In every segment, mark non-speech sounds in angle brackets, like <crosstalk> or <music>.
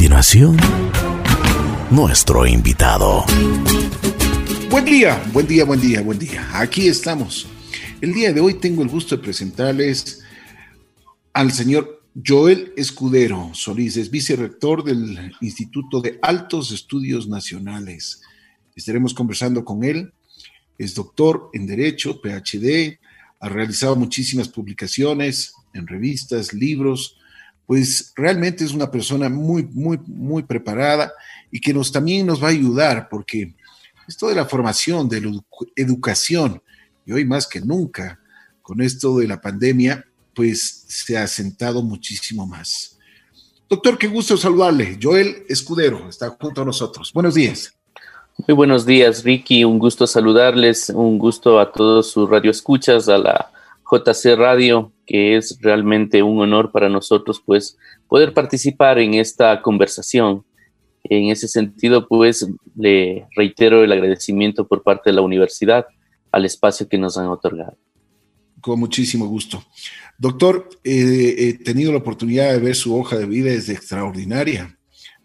continuación, nuestro invitado. Buen día, buen día, buen día, buen día. Aquí estamos. El día de hoy tengo el gusto de presentarles al señor Joel Escudero Solís, es vicerrector del Instituto de Altos Estudios Nacionales. Estaremos conversando con él. Es doctor en Derecho, PhD, ha realizado muchísimas publicaciones en revistas, libros, pues realmente es una persona muy, muy, muy preparada y que nos también nos va a ayudar porque esto de la formación, de la educación, y hoy más que nunca, con esto de la pandemia, pues se ha asentado muchísimo más. Doctor, qué gusto saludarle. Joel Escudero está junto a nosotros. Buenos días. Muy buenos días, Ricky. Un gusto saludarles. Un gusto a todos sus radioescuchas, a la JC Radio, que es realmente un honor para nosotros, pues, poder participar en esta conversación. En ese sentido, pues, le reitero el agradecimiento por parte de la universidad al espacio que nos han otorgado. Con muchísimo gusto. Doctor, eh, he tenido la oportunidad de ver su hoja de vida, es extraordinaria.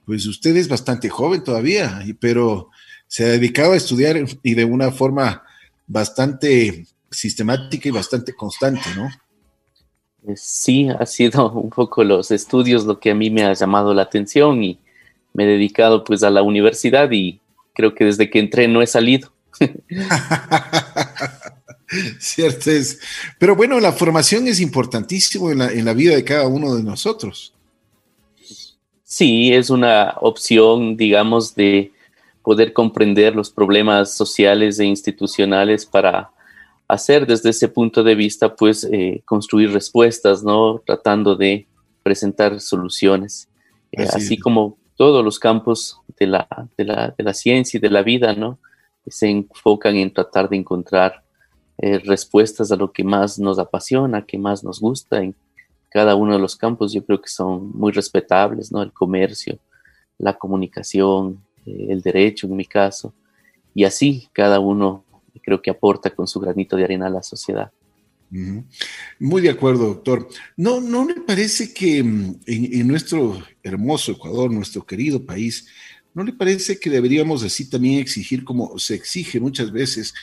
Pues usted es bastante joven todavía, pero se ha dedicado a estudiar y de una forma bastante sistemática y bastante constante, ¿no? Eh, sí, ha sido <laughs> un poco los estudios lo que a mí me ha llamado la atención y me he dedicado pues a la universidad y creo que desde que entré no he salido. <laughs> Cierto es. Pero bueno, la formación es importantísimo en la, en la vida de cada uno de nosotros. Sí, es una opción, digamos, de poder comprender los problemas sociales e institucionales para hacer desde ese punto de vista, pues, eh, construir respuestas, ¿no? Tratando de presentar soluciones. Eh, así, como todos los campos de la, de, la, de la, ciencia y de la vida, ¿no? Se enfocan en tratar de encontrar eh, respuestas a lo que más nos apasiona, que más nos gusta en cada uno de los campos. Yo creo que son muy respetables, ¿no? El comercio, la comunicación, el derecho en mi caso, y así cada uno creo que aporta con su granito de arena a la sociedad. Muy de acuerdo, doctor. ¿No, no le parece que mm, en, nuestro hermoso Ecuador, nuestro querido país, ¿no le parece que deberíamos así también exigir, como se exige muchas veces,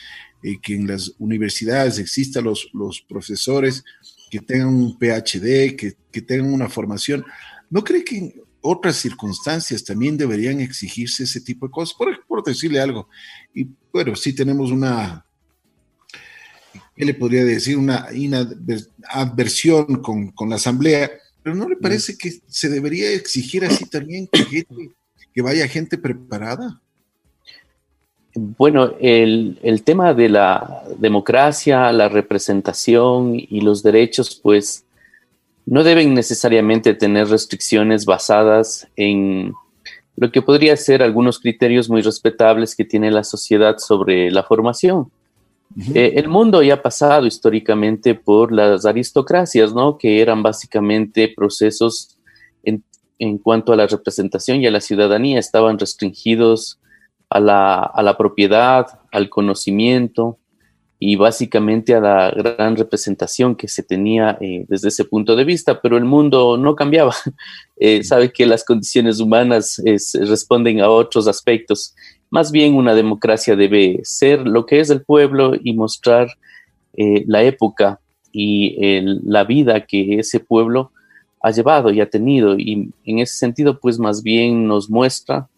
eh, que en las universidades existan los, los profesores que tengan un PhD, que, que tengan una formación? ¿No cree que otras circunstancias también deberían exigirse ese tipo de cosas, por, decirle algo. Y bueno, sí tenemos una, ¿qué le podría decir? Una adversión con, con, la asamblea, pero ¿no le parece que se debería exigir así también que, que vaya gente preparada? Bueno, el, el, tema de la democracia, la representación y los derechos, pues no deben necesariamente tener restricciones basadas en lo que podría ser algunos criterios muy respetables que tiene la sociedad sobre la formación. Eh, el mundo ya ha pasado históricamente por las aristocracias, ¿no? Que eran básicamente procesos en, en, cuanto a la representación y a la ciudadanía, estaban restringidos a la, a la propiedad, al conocimiento, y básicamente a la gran representación que se tenía eh, desde ese punto de vista, pero el mundo no cambiaba. <laughs> Eh, sabe que las condiciones humanas responden a otros aspectos. Más bien una democracia debe ser lo que es el pueblo y mostrar eh, la época y la vida que ese pueblo ha llevado y ha tenido. Y en ese sentido, pues más bien nos muestra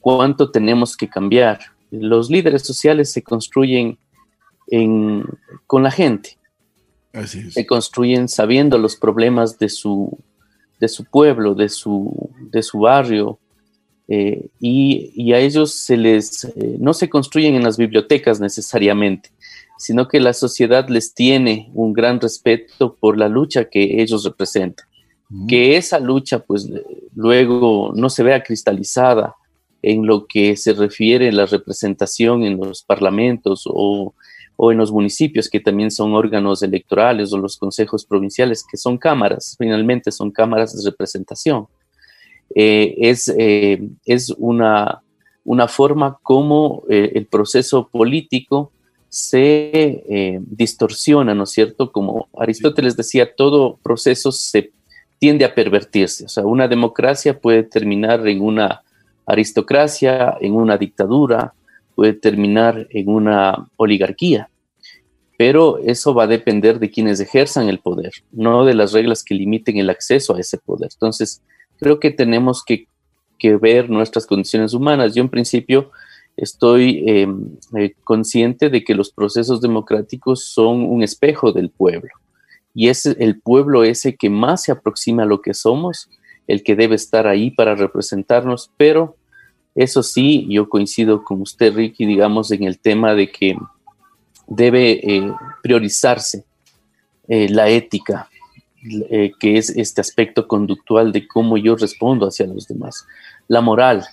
cuánto tenemos que cambiar. Los líderes sociales se construyen con la gente. Se construyen sabiendo los problemas de su, de su pueblo, de su, de su barrio, eh, y, a ellos se les, eh, no se construyen en las bibliotecas necesariamente, sino que la sociedad les tiene un gran respeto por la lucha que ellos representan. Que esa lucha, pues luego no se vea cristalizada en lo que se refiere a la representación en los parlamentos o o en los municipios, que también son órganos electorales, o los consejos provinciales, que son cámaras, finalmente son cámaras de representación. Eh, es, eh, es una, una, forma como eh, el proceso político se distorsiona, ¿no es cierto? Como Aristóteles decía, todo proceso se, tiende a pervertirse. O sea, una democracia puede terminar en una aristocracia, en una dictadura, puede terminar en una oligarquía, pero eso va a depender de quienes ejerzan el poder, no de las reglas que limiten el acceso a ese poder. Entonces, creo que tenemos que, ver nuestras condiciones humanas. Yo en principio estoy em, eh, consciente de que los procesos democráticos son un espejo del pueblo y es el pueblo ese que más se aproxima a lo que somos el que debe estar ahí para representarnos, pero eso sí, yo coincido con usted, Ricky, digamos, en el tema de que debe eh, priorizarse eh, la ética, eh, que es este aspecto conductual de cómo yo respondo hacia los demás. La moral,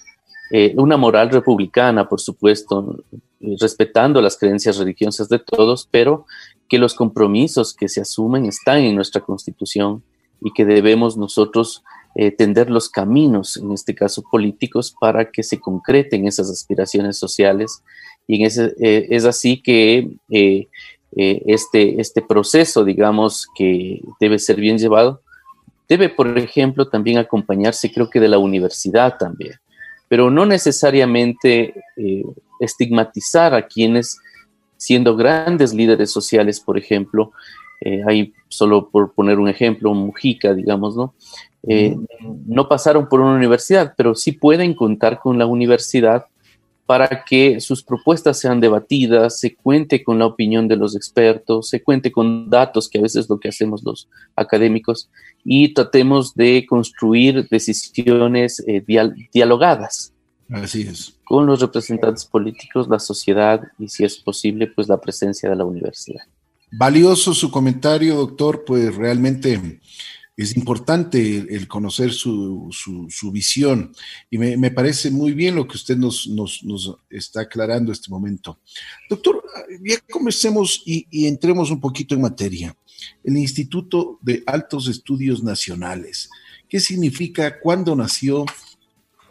una moral republicana, por supuesto, respetando las creencias religiosas de todos, pero que los compromisos que se asumen están en nuestra constitución y que debemos nosotros eh, tender los caminos, en este caso políticos, para que se concreten esas aspiraciones sociales. Y en ese, eh, es así que eh, este, este proceso, digamos, que debe ser bien llevado, debe, por ejemplo, también acompañarse, creo que de la universidad también, pero no necesariamente estigmatizar a quienes, siendo grandes líderes sociales, por ejemplo, hay solo por poner un ejemplo, Mujica, digamos, ¿no? Eh, no pasaron por una universidad, pero sí pueden contar con la universidad para que sus propuestas sean debatidas, se cuente con la opinión de los expertos, se cuente con datos, que a veces es lo que hacemos los académicos, y tratemos de construir decisiones eh, dialogadas. Así es. Con los representantes políticos, la sociedad y, si es posible, pues la presencia de la universidad. Valioso su comentario, doctor, pues realmente es importante el, conocer su, visión y me, parece muy bien lo que usted nos, está aclarando este momento. Doctor, ya comencemos y, y, entremos un poquito en materia. El Instituto de Altos Estudios Nacionales, ¿qué significa? ¿Cuándo nació?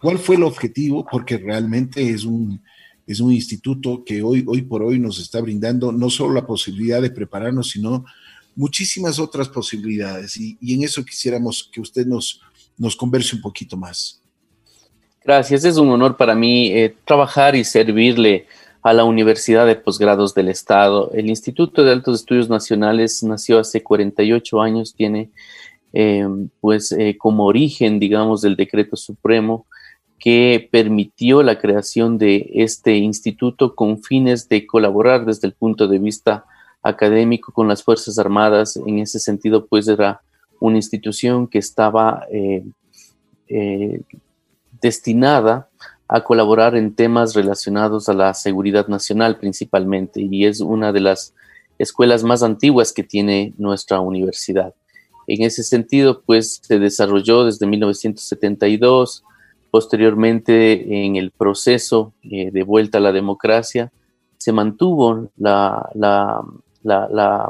¿Cuál fue el objetivo? Porque realmente es un, es un instituto que hoy, hoy por hoy nos está brindando no solo la posibilidad de prepararnos, sino muchísimas otras posibilidades y, en eso quisiéramos que usted nos, nos converse un poquito más. Gracias, es un honor para mí eh, trabajar y servirle a la Universidad de Posgrados del Estado. El Instituto de Altos Estudios Nacionales nació hace 48 años, tiene eh, pues eh, como origen, digamos, del decreto supremo que permitió la creación de este instituto con fines de colaborar desde el punto de vista académico con las Fuerzas Armadas. En ese sentido, pues era una institución que estaba eh, eh, destinada a colaborar en temas relacionados a la seguridad nacional principalmente y es una de las escuelas más antiguas que tiene nuestra universidad. En ese sentido, pues se desarrolló desde 1972, posteriormente en el proceso eh, de vuelta a la democracia, se mantuvo la, la, la,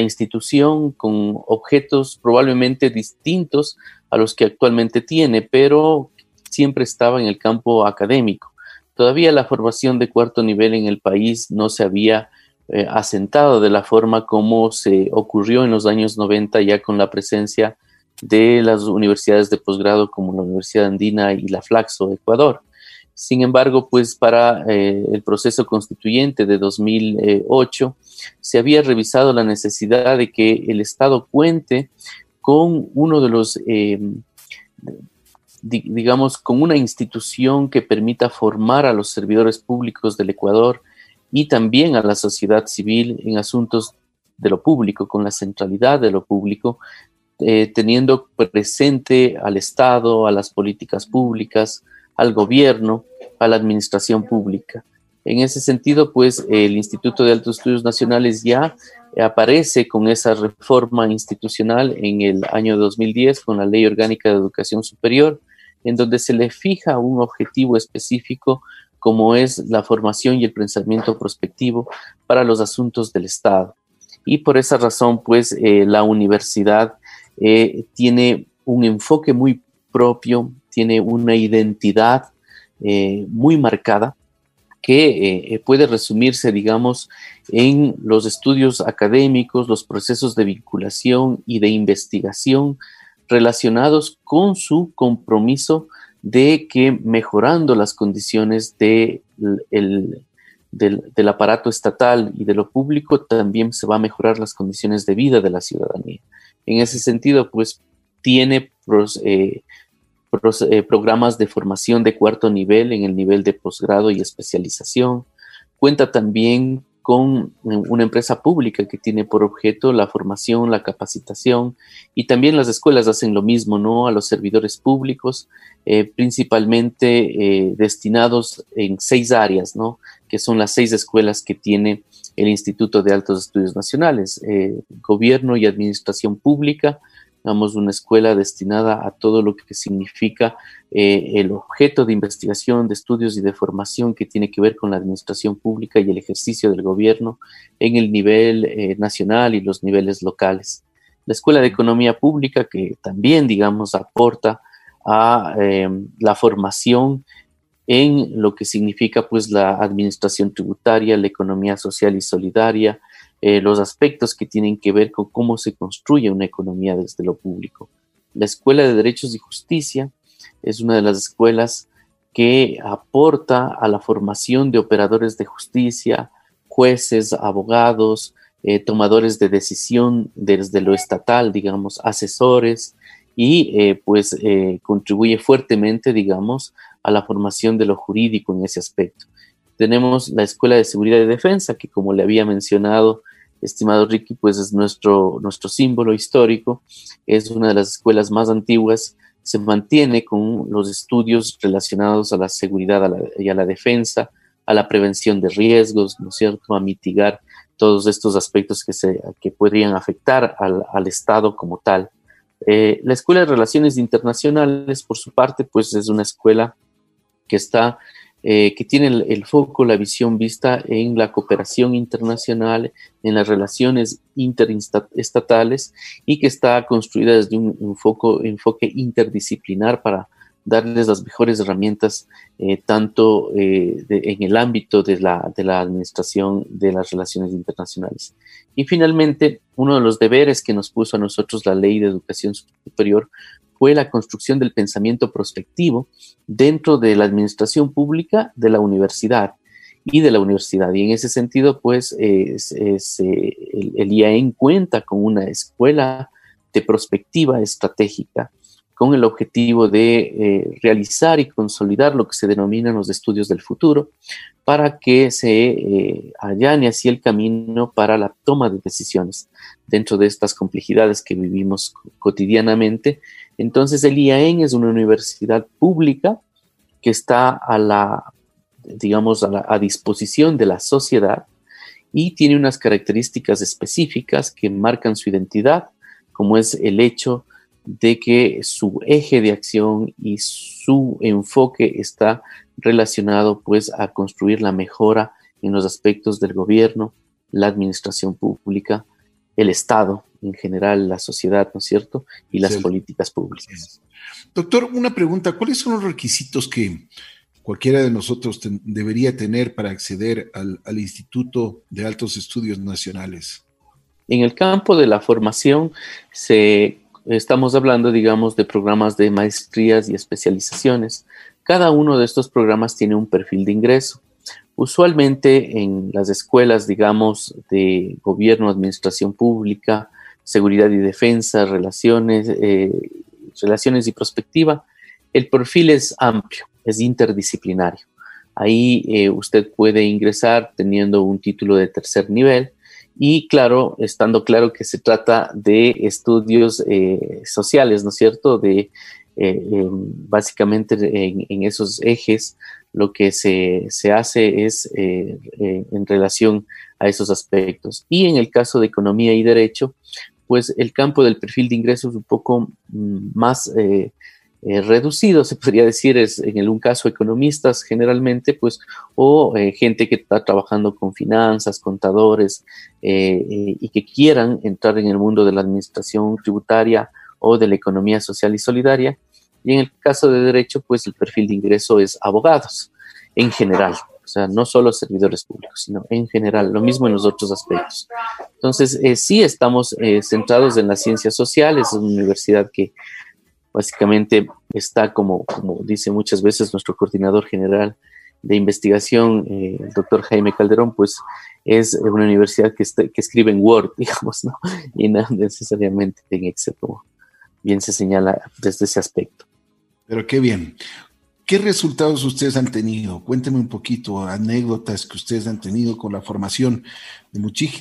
institución con objetos probablemente distintos a los que actualmente tiene, pero siempre estaba en el campo académico. Todavía la formación de cuarto nivel en el país no se había eh, asentado de la forma como se ocurrió en los años 90 ya con la presencia de las universidades de posgrado como la Universidad Andina y la Flaxo de Ecuador. Sin embargo, pues para eh, el proceso constituyente de 2008 se había revisado la necesidad de que el Estado cuente con uno de los, eh, digamos, con una institución que permita formar a los servidores públicos del Ecuador y también a la sociedad civil en asuntos de lo público, con la centralidad de lo público, eh, teniendo presente al Estado, a las políticas públicas, al gobierno, a la administración pública. En ese sentido, pues el Instituto de Altos Estudios Nacionales ya aparece con esa reforma institucional en el año 2010 con la Ley Orgánica de Educación Superior, en donde se le fija un objetivo específico como es la formación y el pensamiento prospectivo para los asuntos del Estado. Y por esa razón, pues eh, la universidad eh, tiene un enfoque muy propio, tiene una identidad eh, muy marcada que puede resumirse, digamos, en los estudios académicos, los procesos de vinculación y de investigación relacionados con su compromiso de que mejorando las condiciones de del, aparato estatal y de lo público, también se va a mejorar las condiciones de vida de la ciudadanía. En ese sentido, pues tiene eh, eh, programas de formación de cuarto nivel en el nivel de posgrado y especialización. Cuenta también con una empresa pública que tiene por objeto la formación, la capacitación y también las escuelas hacen lo mismo, ¿no? A los servidores públicos, eh, principalmente eh, destinados en seis áreas, ¿no? Que son las seis escuelas que tiene el Instituto de Altos Estudios Nacionales, eh, Gobierno y Administración Pública, Damos una escuela destinada a todo lo que significa eh, el objeto de investigación, de estudios y de formación que tiene que ver con la administración pública y el ejercicio del gobierno en el nivel eh, nacional y los niveles locales. La Escuela de Economía Pública, que también, digamos, aporta a eh, la formación en lo que significa pues la administración tributaria, la economía social y solidaria, eh, los aspectos que tienen que ver con cómo se construye una economía desde lo público. La Escuela de Derechos y Justicia es una de las escuelas que aporta a la formación de operadores de justicia, jueces, abogados, eh, tomadores de decisión desde lo estatal, digamos, asesores, y eh, pues contribuye fuertemente, digamos, a la formación de lo jurídico en ese aspecto. Tenemos la Escuela de Seguridad y Defensa, que como le había mencionado estimado Ricky, pues es nuestro, nuestro símbolo histórico, es una de las escuelas más antiguas, se mantiene con los estudios relacionados a la seguridad y a la defensa, a la prevención de riesgos, ¿no es cierto?, a mitigar todos estos aspectos que, se, que podrían afectar al, Estado como tal. Eh, la Escuela de Relaciones Internacionales, por su parte, pues es una escuela que está eh, que tiene el, foco, la visión vista en la cooperación internacional, en las relaciones interestatales y que está construida desde un, enfoque interdisciplinar para darles las mejores herramientas, eh, tanto eh, en el ámbito de la, de la administración de las relaciones internacionales. Y finalmente, uno de los deberes que nos puso a nosotros la Ley de Educación Superior fue la construcción del pensamiento prospectivo dentro de la administración pública de la universidad y de la universidad. Y en ese sentido, pues, es, eh, el, IAEN cuenta con una escuela de prospectiva estratégica con el objetivo de eh, realizar y consolidar lo que se denominan los estudios del futuro para que se eh, allane así el camino para la toma de decisiones dentro de estas complejidades que vivimos cotidianamente. Entonces el IAEN es una universidad pública que está a la, digamos, a, disposición de la sociedad y tiene unas características específicas que marcan su identidad, como es el hecho de que su eje de acción y su enfoque está relacionado pues a construir la mejora en los aspectos del gobierno, la administración pública, el Estado en general, la sociedad, ¿no es cierto? Y las políticas públicas. Doctor, una pregunta, ¿cuáles son los requisitos que cualquiera de nosotros debería tener para acceder al, Instituto de Altos Estudios Nacionales? En el campo de la formación se, estamos hablando, digamos, de programas de maestrías y especializaciones. Cada uno de estos programas tiene un perfil de ingreso. Usualmente en las escuelas, digamos, de gobierno, administración pública, seguridad y defensa, relaciones, eh, relaciones y prospectiva, el perfil es amplio, es interdisciplinario. Ahí eh, usted puede ingresar teniendo un título de tercer nivel y claro, estando claro que se trata de estudios eh, sociales, ¿no es cierto? De básicamente en, esos ejes lo que se, hace es en relación a esos aspectos. Y en el caso de economía y derecho, pues el campo del perfil de ingresos es un poco mm, más eh, eh, reducido, se podría decir, es en un caso economistas generalmente, pues, o eh, gente que está trabajando con finanzas, contadores, y que quieran entrar en el mundo de la administración tributaria o de la economía social y solidaria. Y en el caso de derecho, pues el perfil de ingreso es abogados en general, sea, no solo servidores públicos, sino en general, lo mismo en los otros aspectos. Entonces, eh, sí estamos eh, centrados en las ciencias sociales, es una universidad que básicamente está como, como dice muchas veces nuestro coordinador general de investigación, eh, el doctor Jaime Calderón, pues es una universidad que, escribe en Word, <laughs> digamos, ¿no? Y no necesariamente en Excel, como bien se señala desde ese aspecto. Pero qué bien. ¿Qué resultados ustedes han tenido? Cuéntenme un poquito, anécdotas que ustedes han tenido con la formación de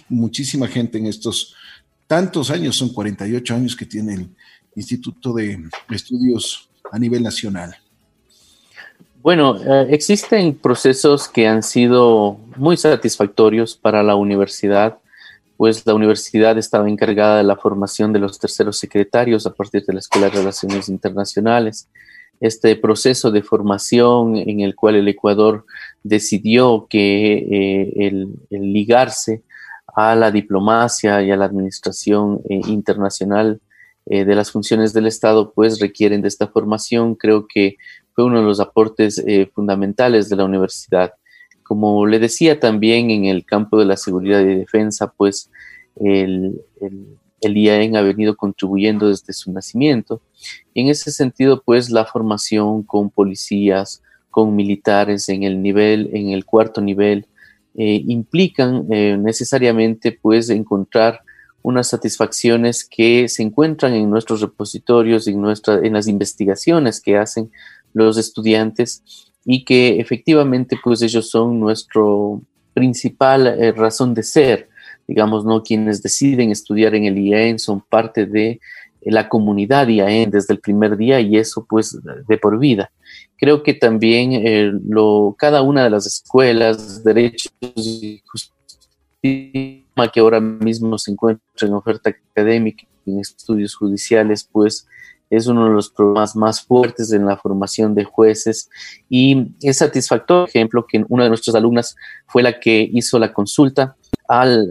muchísima gente en estos tantos años, son 48 años que tiene el Instituto de Estudios a nivel nacional. Bueno, eh, existen procesos que han sido muy satisfactorios para la universidad, pues la universidad estaba encargada de la formación de los terceros secretarios a partir de la Escuela de Relaciones Internacionales este proceso de formación en el cual el Ecuador decidió que eh, el, ligarse a la diplomacia y a la administración eh, internacional eh, de las funciones del Estado, pues requieren de esta formación. Creo que fue uno de los aportes fundamentales de la universidad. Como le decía también en el campo de la seguridad y defensa, pues el, el IAEN ha venido contribuyendo desde su nacimiento. En ese sentido, pues la formación con policías, con militares en el nivel, en el cuarto nivel, eh, implican eh, necesariamente pues encontrar unas satisfacciones que se encuentran en nuestros repositorios, en, nuestra, en las investigaciones que hacen los estudiantes y que efectivamente pues ellos son nuestro principal eh, razón de ser digamos, ¿no? Quienes deciden estudiar en el IAEN son parte de la comunidad IAEN desde el primer día y eso pues de por vida. Creo que también eh, lo, cada una de las escuelas, derechos y justicia que ahora mismo se encuentra en oferta académica, en estudios judiciales, pues es uno de los problemas más fuertes en la formación de jueces y es satisfactorio, por ejemplo, que una de nuestras alumnas fue la que hizo la consulta al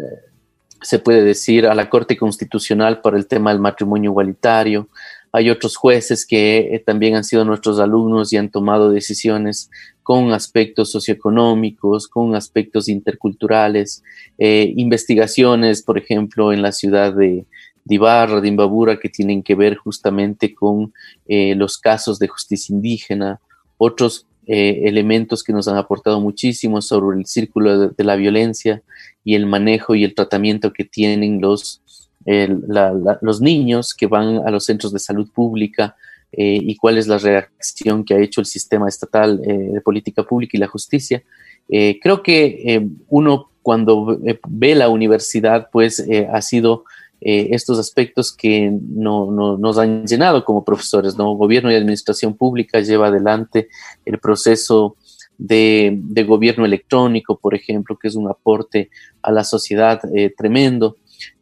se puede decir, a la Corte Constitucional por el tema del matrimonio igualitario. Hay otros jueces que eh, también han sido nuestros alumnos y han tomado decisiones con aspectos socioeconómicos, con aspectos interculturales, eh, investigaciones, por ejemplo, en la ciudad de, de Ibarra, de Imbabura, que tienen que ver justamente con eh, los casos de justicia indígena, otros elementos que nos han aportado muchísimo sobre el círculo de la violencia, y el manejo y el tratamiento que tienen los, los niños que van a los centros de salud pública eh, y cuál es la reacción que ha hecho el sistema estatal eh, de política pública y la justicia. Eh, creo que uno cuando ve la universidad, pues ha sido estos aspectos que no, nos han llenado como profesores. ¿no? Gobierno y administración pública lleva adelante el proceso de, gobierno electrónico, por ejemplo, que es un aporte a la sociedad tremendo.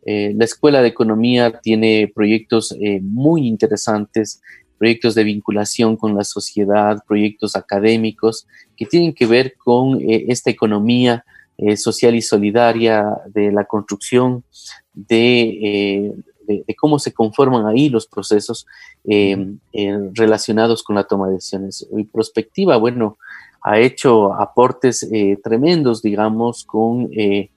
Eh, la Escuela de Economía tiene proyectos eh, muy interesantes, proyectos de vinculación con la sociedad, proyectos académicos que tienen que ver con esta economía social y solidaria de la construcción de, cómo se conforman ahí los procesos relacionados con la toma de decisiones. Y prospectiva, bueno, ha hecho aportes eh, tremendos, digamos, con eh,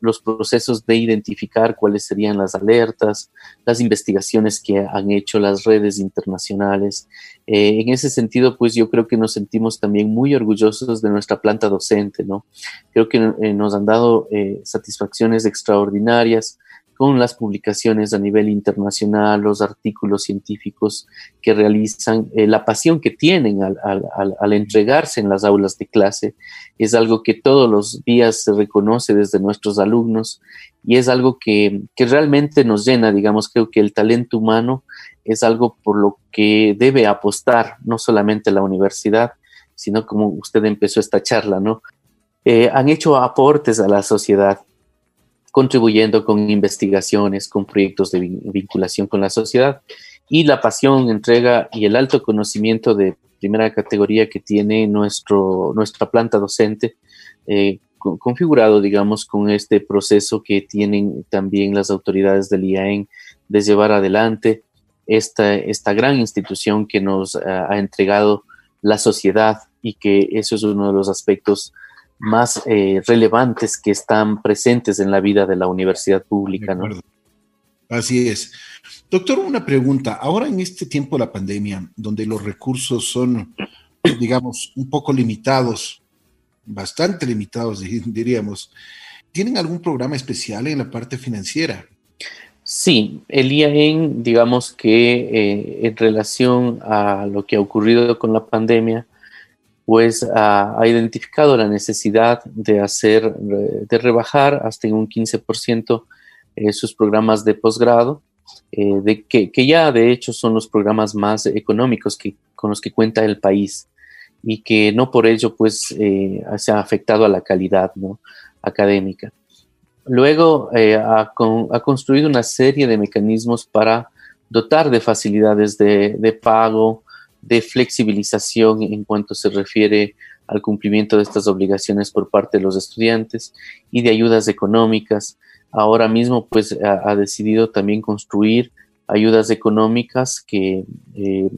los procesos de identificar cuáles serían las alertas, las investigaciones que han hecho las redes internacionales. Eh, en ese sentido, pues yo creo que nos sentimos también muy orgullosos de nuestra planta docente, ¿no? Creo que nos han dado satisfacciones extraordinarias con las publicaciones a nivel internacional, los artículos científicos que realizan, eh, la pasión que tienen al, entregarse en las aulas de clase, es algo que todos los días se reconoce desde nuestros alumnos y es algo que, que realmente nos llena, digamos, creo que el talento humano es algo por lo que debe apostar no solamente la universidad, sino como usted empezó esta charla, ¿no? Eh, han hecho aportes a la sociedad contribuyendo con investigaciones, con proyectos de vinculación con la sociedad. Y la pasión, entrega y el alto conocimiento de primera categoría que tiene nuestro, nuestra planta docente, eh, configurado, digamos, con este proceso que tienen también las autoridades del IAEN de llevar adelante esta, esta gran institución que nos ha entregado la sociedad y que eso es uno de los aspectos más eh, relevantes que están presentes en la vida de la universidad pública. ¿no? Así es. Doctor, una pregunta. Ahora en este tiempo de la pandemia, donde los recursos son, <clears throat> digamos, un poco limitados, bastante limitados, <laughs> diríamos, ¿tienen algún programa especial en la parte financiera? Sí, el IAEN, digamos que eh, en relación a lo que ha ocurrido con la pandemia, pues ha, identificado la necesidad de hacer, de rebajar hasta un 15% eh, sus programas de posgrado, eh, de que, que, ya de hecho son los programas más económicos que, con los que cuenta el país y que no por ello pues eh, se ha afectado a la calidad ¿no? académica. Luego ha, construido una serie de mecanismos para dotar de facilidades de, de pago, de flexibilización en cuanto se refiere al cumplimiento de estas obligaciones por parte de los estudiantes y de ayudas económicas. Ahora mismo, pues, ha, decidido también construir ayudas económicas que eh,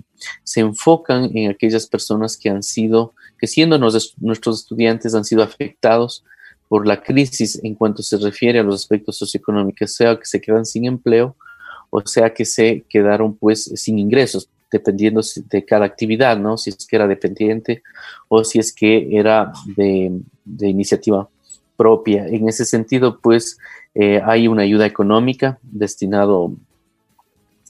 se enfocan en aquellas personas que han sido, que siendo nuestros estudiantes han sido afectados por la crisis en cuanto se refiere a los aspectos socioeconómicos, sea que se quedan sin empleo o sea que se quedaron pues sin ingresos dependiendo de cada actividad, ¿no? Si es que era dependiente o si es que era de, iniciativa propia. En ese sentido, pues eh, hay una ayuda económica destinado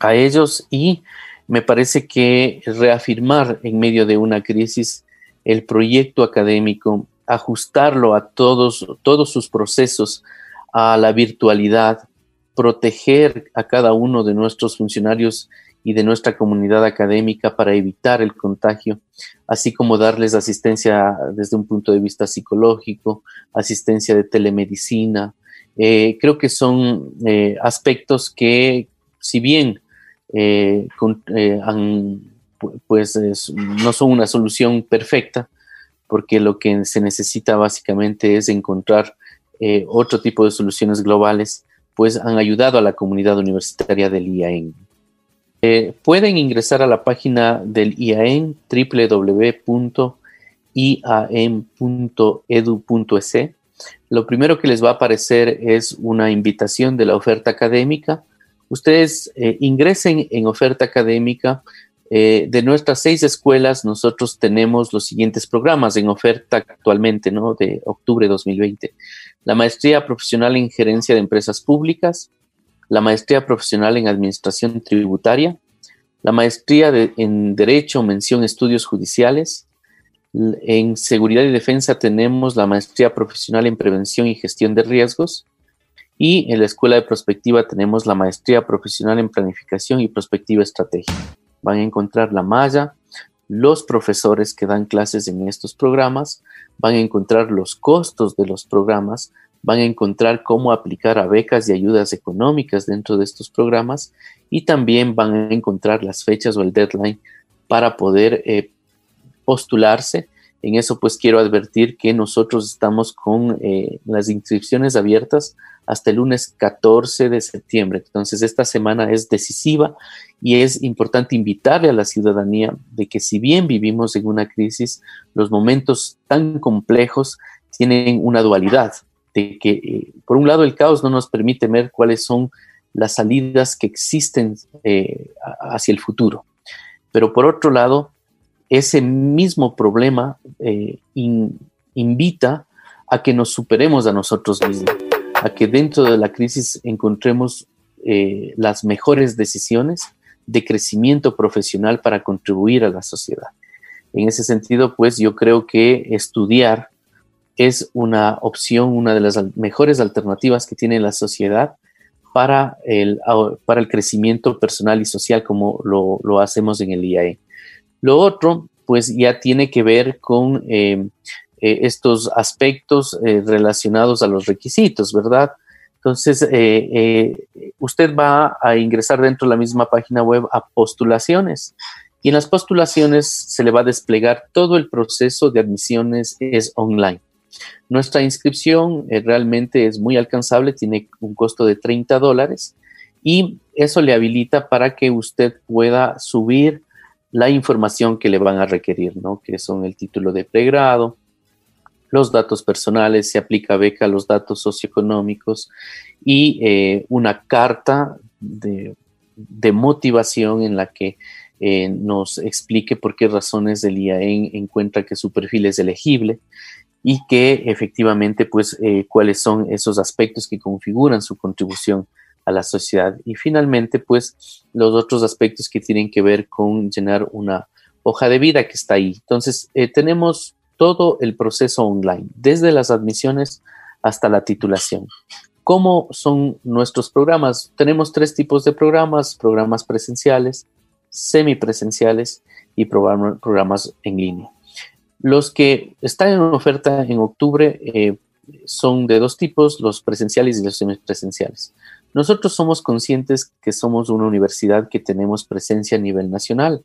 a ellos y me parece que reafirmar en medio de una crisis el proyecto académico, ajustarlo a todos, todos sus procesos, a la virtualidad, proteger a cada uno de nuestros funcionarios y de nuestra comunidad académica para evitar el contagio, así como darles asistencia desde un punto de vista psicológico, asistencia de telemedicina. Eh, creo que son eh, aspectos que, si bien eh, pues no son una solución perfecta, porque lo que se necesita básicamente es encontrar otro tipo de soluciones globales, pues han ayudado a la comunidad universitaria del IAEN. Eh, pueden ingresar a la página del IAEN www.iam.edu.es. Lo primero que les va a aparecer es una invitación de la oferta académica. Ustedes eh, ingresen en oferta académica. Eh, de nuestras seis escuelas, nosotros tenemos los siguientes programas en oferta actualmente, ¿no? De octubre de 2020. La maestría profesional en gerencia de empresas públicas, la maestría profesional en Administración Tributaria, la maestría en Derecho, mención Estudios Judiciales. En Seguridad y Defensa tenemos la maestría profesional en Prevención y Gestión de Riesgos. Y en la Escuela de Prospectiva tenemos la maestría profesional en Planificación y Prospectiva Estratégica. Van a encontrar la malla, los profesores que dan clases en estos programas, van a encontrar los costos de los programas, van a encontrar cómo aplicar a becas y ayudas económicas dentro de estos programas y también van a encontrar las fechas o el deadline para poder eh, postularse. En eso pues quiero advertir que nosotros estamos con eh, las inscripciones abiertas hasta el lunes 14 de septiembre. Entonces esta semana es decisiva y es importante invitarle a la ciudadanía de que si bien vivimos en una crisis, los momentos tan complejos tienen una dualidad de que, eh, por un lado, el caos no nos permite ver cuáles son las salidas que existen eh, hacia el futuro. Pero por otro lado, ese mismo problema eh, invita a que nos superemos a nosotros mismos, a que dentro de la crisis encontremos las mejores decisiones de crecimiento profesional para contribuir a la sociedad. En ese sentido, pues yo creo que estudiar es una opción, una de las mejores alternativas que tiene la sociedad para el, para el crecimiento personal y social como lo, hacemos en el IAE. Lo otro, pues ya tiene que ver con em, eh, estos aspectos eh, relacionados a los requisitos, ¿verdad? Entonces, eh, usted va a ingresar dentro de la misma página web a postulaciones y en las postulaciones se le va a desplegar todo el proceso de admisiones es online. Nuestra inscripción eh, realmente es muy alcanzable, tiene un costo de 30 dólares y eso le habilita para que usted pueda subir la información que le van a requerir, ¿no? Que son el título de pregrado, los datos personales, se aplica beca los datos socioeconómicos y eh, una carta de, motivación en la que eh, nos explique por qué razones el IAEN encuentra que su perfil es elegible y que efectivamente, pues, eh, cuáles son esos aspectos que configuran su contribución a la sociedad. Y finalmente, pues, los otros aspectos que tienen que ver con llenar una hoja de vida que está ahí. Entonces, tenemos todo el proceso online, desde las admisiones hasta la titulación. ¿Cómo son nuestros programas? Tenemos tres tipos de programas, programas presenciales, semipresenciales y programas en línea. Los que están en oferta en octubre eh, son de dos tipos, los presenciales y los semipresenciales. Nosotros somos conscientes que somos una universidad que tenemos presencia a nivel nacional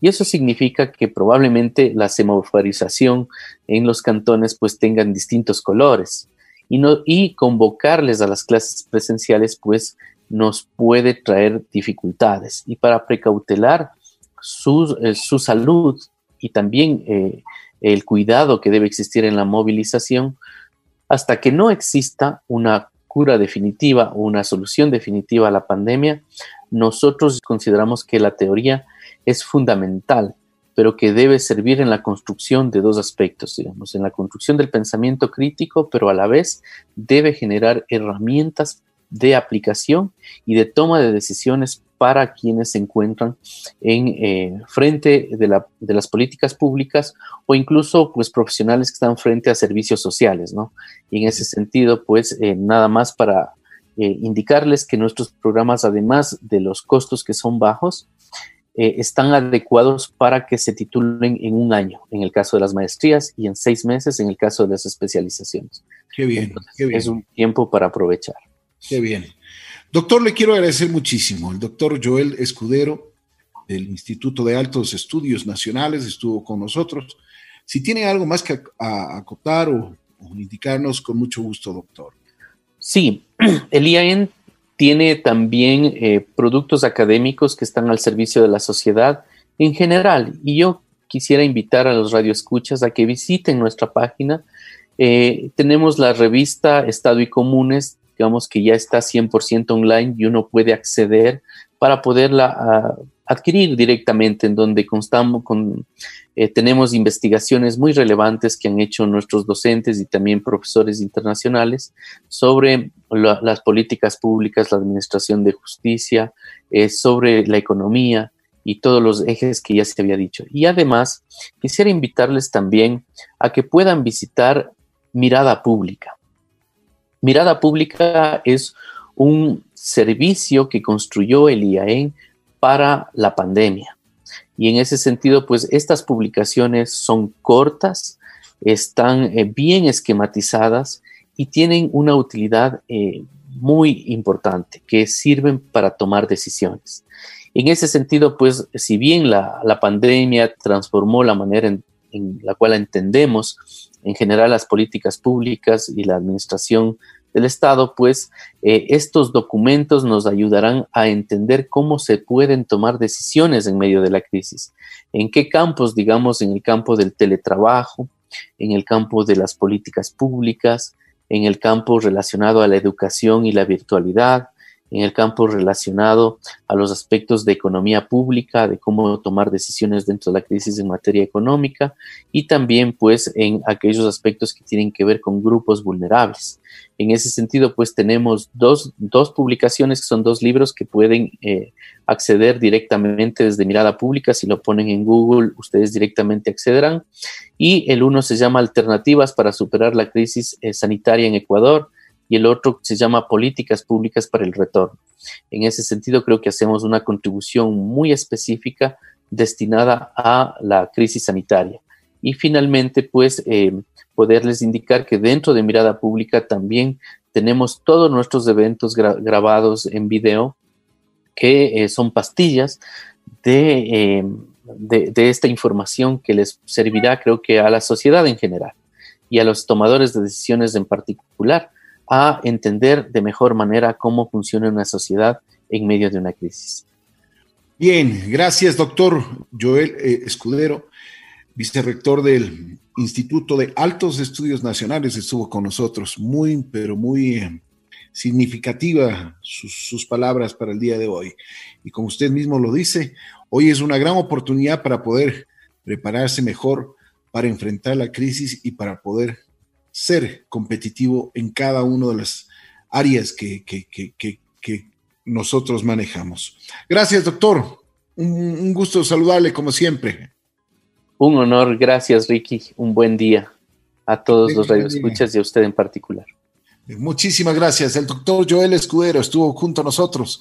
y eso significa que probablemente la semaforización en los cantones pues tengan distintos colores y, convocarles a las clases presenciales pues nos puede traer dificultades y para precautelar su, eh, su salud y también eh, el cuidado que debe existir en la movilización, hasta que no exista una cura definitiva o una solución definitiva a la pandemia, nosotros consideramos que la teoría es fundamental, pero que debe servir en la construcción de dos aspectos, digamos, en la construcción del pensamiento crítico, pero a la vez debe generar herramientas de aplicación y de toma de decisiones para quienes se encuentran en eh, frente de, las políticas públicas o incluso pues profesionales que están frente a servicios sociales, ¿no? Y en ese sentido, pues eh, nada más para eh, indicarles que nuestros programas, además de los costos que son bajos, están adecuados para que se titulen en un año, en el caso de las maestrías, y en seis meses en el caso de las especializaciones. Qué bien, qué bien. Es un tiempo para aprovechar. Qué bien. Doctor, le quiero agradecer muchísimo. El doctor Joel Escudero del Instituto de Altos Estudios Nacionales estuvo con nosotros. Si tiene algo más que acotar o, indicarnos, con mucho gusto, doctor. Sí, <clears throat> el IAN tiene también eh, productos académicos que están al servicio de la sociedad en general. Y yo quisiera invitar a los radioescuchas a que visiten nuestra página. Eh, tenemos la revista Estado y Comunes digamos que ya está 100% online y uno puede acceder para poderla ah, adquirir directamente, en donde constamos con, eh, tenemos investigaciones muy relevantes que han hecho nuestros docentes y también profesores internacionales sobre las políticas públicas, la administración de justicia, eh, sobre la economía y todos los ejes que ya se había dicho. Y además, quisiera invitarles también a que puedan visitar Mirada Pública. Mirada Pública es un servicio que construyó el IAEN para la pandemia. Y en ese sentido, pues estas publicaciones son cortas, están eh, bien esquematizadas y tienen una utilidad eh, muy importante, que sirven para tomar decisiones. En ese sentido, pues si bien la, pandemia transformó la manera en, en la cual entendemos en general las políticas públicas y la administración del Estado, pues eh, estos documentos nos ayudarán a entender cómo se pueden tomar decisiones en medio de la crisis. En qué campos, digamos, en el campo del teletrabajo, en el campo de las políticas públicas, en el campo relacionado a la educación y la virtualidad, en el campo relacionado a los aspectos de economía pública, de cómo tomar decisiones dentro de la crisis en materia económica y también pues en aquellos aspectos que tienen que ver con grupos vulnerables. En ese sentido pues tenemos dos, publicaciones que son dos libros que pueden eh, acceder directamente desde Mirada Pública. Si lo ponen en Google ustedes directamente accederán. Y el uno se llama Alternativas para superar la crisis eh, sanitaria en Ecuador y el otro se llama Políticas Públicas para el Retorno. En ese sentido, creo que hacemos una contribución muy específica destinada a la crisis sanitaria. Y finalmente, pues, eh, poderles indicar que dentro de Mirada Pública también tenemos todos nuestros eventos grabados en video, que eh, son pastillas eh, de, de esta información que les servirá, creo que, a la sociedad en general y a los tomadores de decisiones en particular a entender de mejor manera cómo funciona una sociedad en medio de una crisis. Bien, gracias, doctor Joel eh, Escudero, vicerrector del Instituto de Altos Estudios Nacionales, estuvo con nosotros. Muy, pero muy eh, significativa sus, sus, palabras para el día de hoy. Y como usted mismo lo dice, hoy es una gran oportunidad para poder prepararse mejor para enfrentar la crisis y para poder ser competitivo en cada una de las áreas que, que, que, que nosotros manejamos. Gracias, doctor. Un, un, gusto saludarle como siempre. Un honor, gracias, Ricky. Un buen día a todos los radioescuchas y a usted en particular. Muchísimas gracias. El doctor Joel Escudero estuvo junto a nosotros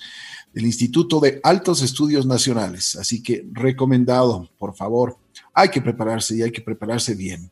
del Instituto de Altos Estudios Nacionales. Así que recomendado, por favor, hay que prepararse y hay que prepararse bien.